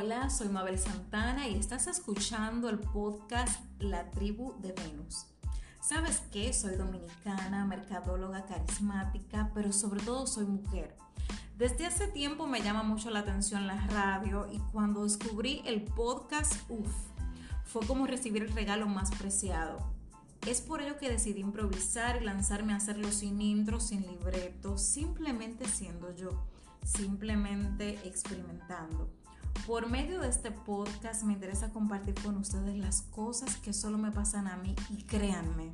Hola, soy Mabel Santana y estás escuchando el podcast La Tribu de Venus. ¿Sabes qué? Soy dominicana, mercadóloga carismática, pero sobre todo soy mujer. Desde hace tiempo me llama mucho la atención la radio y cuando descubrí el podcast, uff, fue como recibir el regalo más preciado. Es por ello que decidí improvisar y lanzarme a hacerlo sin intro, sin libreto, simplemente siendo yo, simplemente experimentando. Por medio de este podcast me interesa compartir con ustedes las cosas que solo me pasan a mí y créanme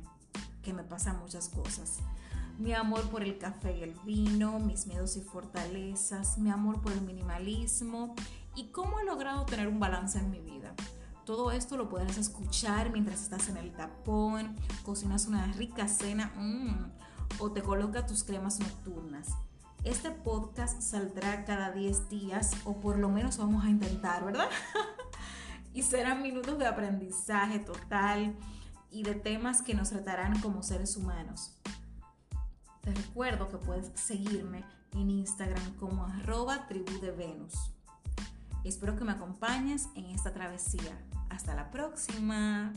que me pasan muchas cosas. Mi amor por el café y el vino, mis miedos y fortalezas, mi amor por el minimalismo y cómo he logrado tener un balance en mi vida. Todo esto lo puedes escuchar mientras estás en el tapón, cocinas una rica cena mmm, o te colocas tus cremas nocturnas. Este podcast saldrá cada 10 días o por lo menos vamos a intentar, ¿verdad? y serán minutos de aprendizaje total y de temas que nos tratarán como seres humanos. Te recuerdo que puedes seguirme en Instagram como arroba tribu de Venus. Espero que me acompañes en esta travesía. Hasta la próxima.